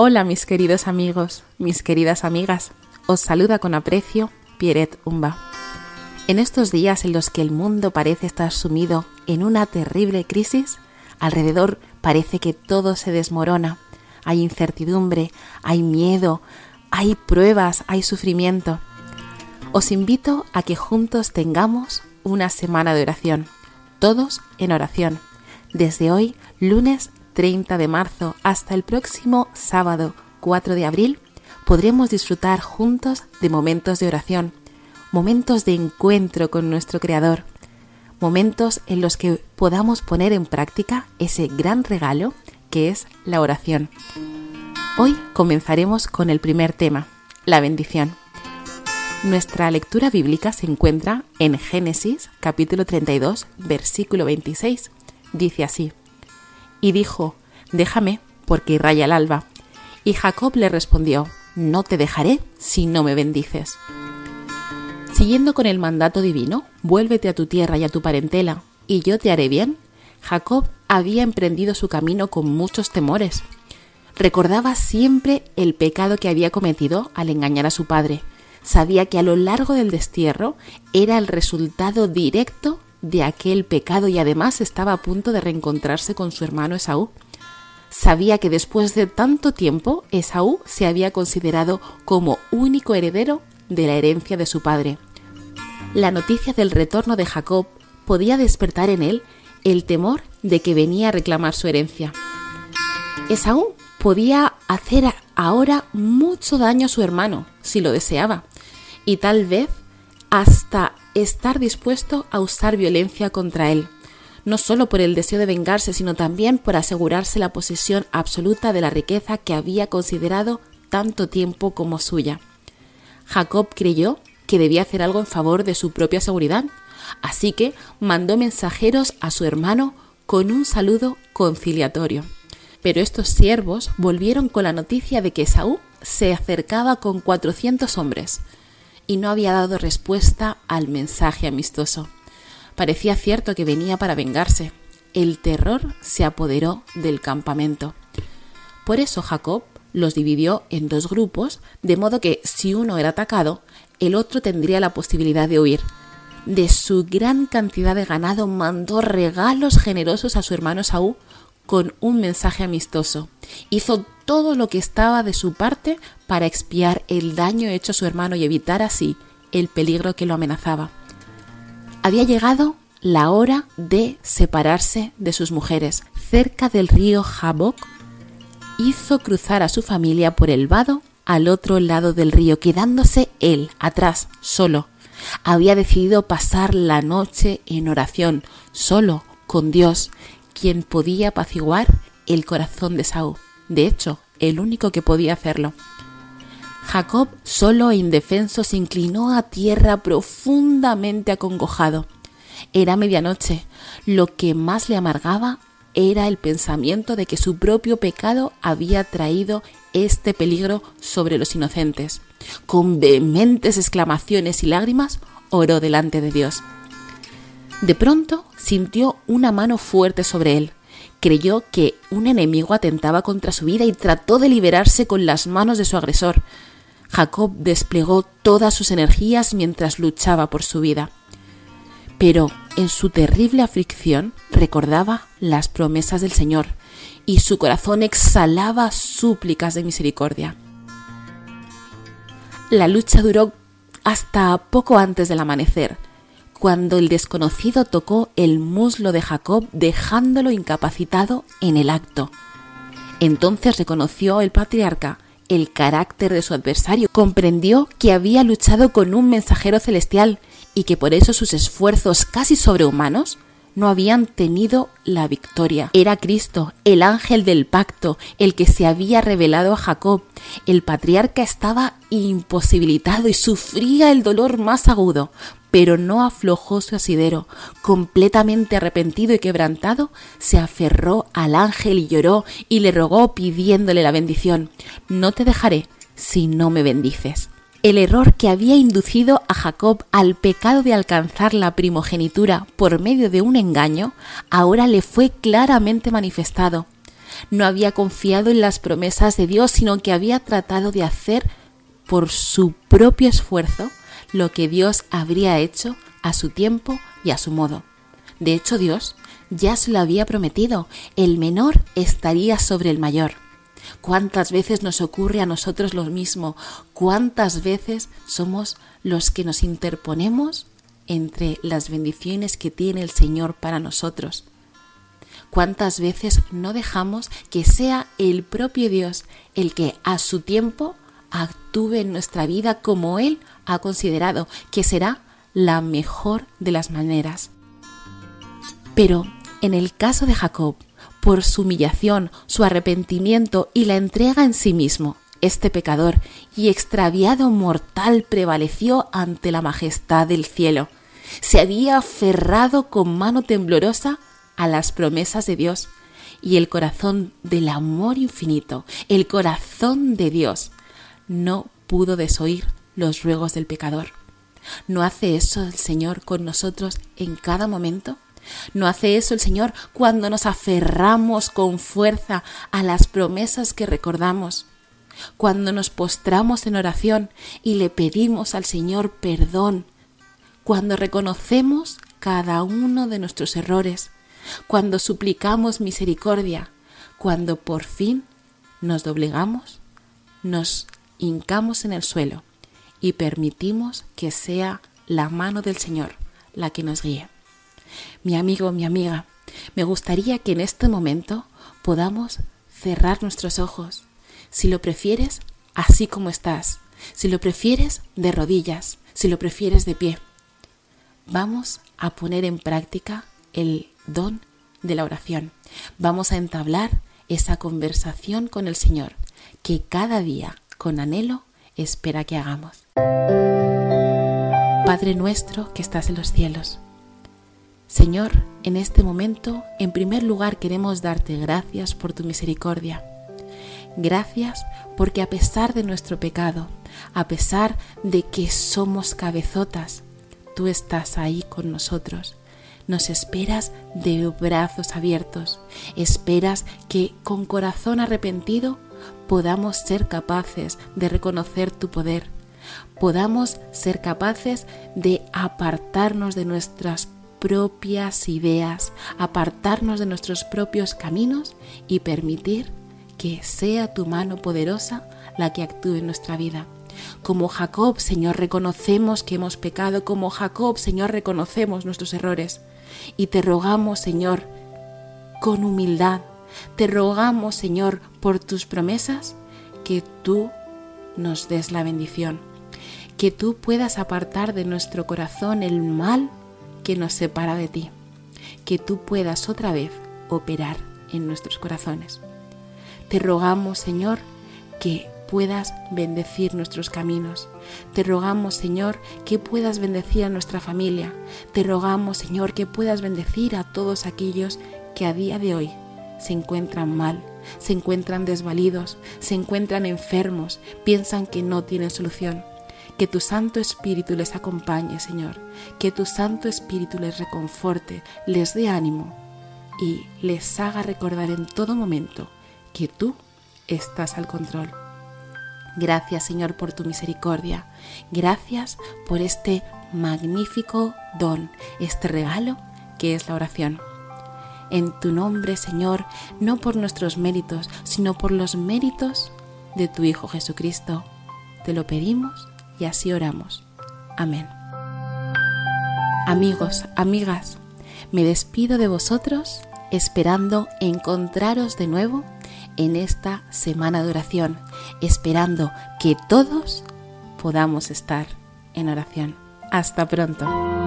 Hola mis queridos amigos, mis queridas amigas. Os saluda con aprecio Pierret Umba. En estos días en los que el mundo parece estar sumido en una terrible crisis, alrededor parece que todo se desmorona. Hay incertidumbre, hay miedo, hay pruebas, hay sufrimiento. Os invito a que juntos tengamos una semana de oración, todos en oración, desde hoy, lunes 30 de marzo hasta el próximo sábado 4 de abril, podremos disfrutar juntos de momentos de oración, momentos de encuentro con nuestro Creador, momentos en los que podamos poner en práctica ese gran regalo que es la oración. Hoy comenzaremos con el primer tema, la bendición. Nuestra lectura bíblica se encuentra en Génesis capítulo 32, versículo 26. Dice así, y dijo, Déjame, porque raya el alba. Y Jacob le respondió, No te dejaré si no me bendices. Siguiendo con el mandato divino, vuélvete a tu tierra y a tu parentela, y yo te haré bien. Jacob había emprendido su camino con muchos temores. Recordaba siempre el pecado que había cometido al engañar a su padre. Sabía que a lo largo del destierro era el resultado directo de aquel pecado y además estaba a punto de reencontrarse con su hermano Esaú. Sabía que después de tanto tiempo Esaú se había considerado como único heredero de la herencia de su padre. La noticia del retorno de Jacob podía despertar en él el temor de que venía a reclamar su herencia. Esaú podía hacer ahora mucho daño a su hermano, si lo deseaba, y tal vez hasta estar dispuesto a usar violencia contra él, no solo por el deseo de vengarse, sino también por asegurarse la posesión absoluta de la riqueza que había considerado tanto tiempo como suya. Jacob creyó que debía hacer algo en favor de su propia seguridad, así que mandó mensajeros a su hermano con un saludo conciliatorio. Pero estos siervos volvieron con la noticia de que Saúl se acercaba con cuatrocientos hombres, y no había dado respuesta al mensaje amistoso. Parecía cierto que venía para vengarse. El terror se apoderó del campamento. Por eso Jacob los dividió en dos grupos, de modo que si uno era atacado, el otro tendría la posibilidad de huir. De su gran cantidad de ganado mandó regalos generosos a su hermano Saúl con un mensaje amistoso. Hizo todo lo que estaba de su parte para expiar el daño hecho a su hermano y evitar así el peligro que lo amenazaba. Había llegado la hora de separarse de sus mujeres. Cerca del río Jabok, hizo cruzar a su familia por el vado al otro lado del río, quedándose él atrás, solo. Había decidido pasar la noche en oración, solo, con Dios, quien podía apaciguar el corazón de Saúl. De hecho, el único que podía hacerlo. Jacob, solo e indefenso, se inclinó a tierra profundamente acongojado. Era medianoche. Lo que más le amargaba era el pensamiento de que su propio pecado había traído este peligro sobre los inocentes. Con vehementes exclamaciones y lágrimas, oró delante de Dios. De pronto sintió una mano fuerte sobre él. Creyó que un enemigo atentaba contra su vida y trató de liberarse con las manos de su agresor. Jacob desplegó todas sus energías mientras luchaba por su vida. Pero en su terrible aflicción recordaba las promesas del Señor y su corazón exhalaba súplicas de misericordia. La lucha duró hasta poco antes del amanecer cuando el desconocido tocó el muslo de Jacob dejándolo incapacitado en el acto. Entonces reconoció el patriarca el carácter de su adversario, comprendió que había luchado con un mensajero celestial y que por eso sus esfuerzos casi sobrehumanos no habían tenido la victoria. Era Cristo, el ángel del pacto, el que se había revelado a Jacob. El patriarca estaba imposibilitado y sufría el dolor más agudo, pero no aflojó su asidero. Completamente arrepentido y quebrantado, se aferró al ángel y lloró y le rogó pidiéndole la bendición. No te dejaré si no me bendices. El error que había inducido a Jacob al pecado de alcanzar la primogenitura por medio de un engaño, ahora le fue claramente manifestado. no había confiado en las promesas de Dios, sino que había tratado de hacer por su propio esfuerzo lo que Dios habría hecho a su tiempo y a su modo. De hecho, Dios ya se lo había prometido, el menor estaría sobre el mayor. ¿Cuántas veces nos ocurre a nosotros lo mismo? ¿Cuántas veces somos los que nos interponemos entre las bendiciones que tiene el Señor para nosotros? ¿Cuántas veces no dejamos que sea el propio Dios el que a su tiempo actúe en nuestra vida como Él ha considerado que será la mejor de las maneras? Pero en el caso de Jacob, por su humillación, su arrepentimiento y la entrega en sí mismo, este pecador y extraviado mortal prevaleció ante la majestad del cielo. Se había aferrado con mano temblorosa a las promesas de Dios y el corazón del amor infinito, el corazón de Dios, no pudo desoír los ruegos del pecador. ¿No hace eso el Señor con nosotros en cada momento? ¿No hace eso el Señor cuando nos aferramos con fuerza a las promesas que recordamos? Cuando nos postramos en oración y le pedimos al Señor perdón, cuando reconocemos cada uno de nuestros errores, cuando suplicamos misericordia, cuando por fin nos doblegamos, nos hincamos en el suelo y permitimos que sea la mano del Señor la que nos guíe. Mi amigo, mi amiga, me gustaría que en este momento podamos cerrar nuestros ojos. Si lo prefieres, así como estás. Si lo prefieres, de rodillas. Si lo prefieres, de pie. Vamos a poner en práctica el don de la oración. Vamos a entablar esa conversación con el Señor que cada día, con anhelo, espera que hagamos. Padre nuestro que estás en los cielos Señor, en este momento, en primer lugar queremos darte gracias por tu misericordia. Gracias porque a pesar de nuestro pecado, a pesar de que somos cabezotas, tú estás ahí con nosotros. Nos esperas de brazos abiertos. Esperas que con corazón arrepentido podamos ser capaces de reconocer tu poder. Podamos ser capaces de apartarnos de nuestras propias ideas, apartarnos de nuestros propios caminos y permitir que sea tu mano poderosa la que actúe en nuestra vida. Como Jacob, Señor, reconocemos que hemos pecado, como Jacob, Señor, reconocemos nuestros errores. Y te rogamos, Señor, con humildad, te rogamos, Señor, por tus promesas, que tú nos des la bendición, que tú puedas apartar de nuestro corazón el mal que nos separa de ti, que tú puedas otra vez operar en nuestros corazones. Te rogamos, Señor, que puedas bendecir nuestros caminos. Te rogamos, Señor, que puedas bendecir a nuestra familia. Te rogamos, Señor, que puedas bendecir a todos aquellos que a día de hoy se encuentran mal, se encuentran desvalidos, se encuentran enfermos, piensan que no tienen solución. Que tu Santo Espíritu les acompañe, Señor. Que tu Santo Espíritu les reconforte, les dé ánimo y les haga recordar en todo momento que tú estás al control. Gracias, Señor, por tu misericordia. Gracias por este magnífico don, este regalo que es la oración. En tu nombre, Señor, no por nuestros méritos, sino por los méritos de tu Hijo Jesucristo. Te lo pedimos y así oramos. Amén. Amigos, amigas, me despido de vosotros esperando encontraros de nuevo en esta semana de oración, esperando que todos podamos estar en oración. Hasta pronto.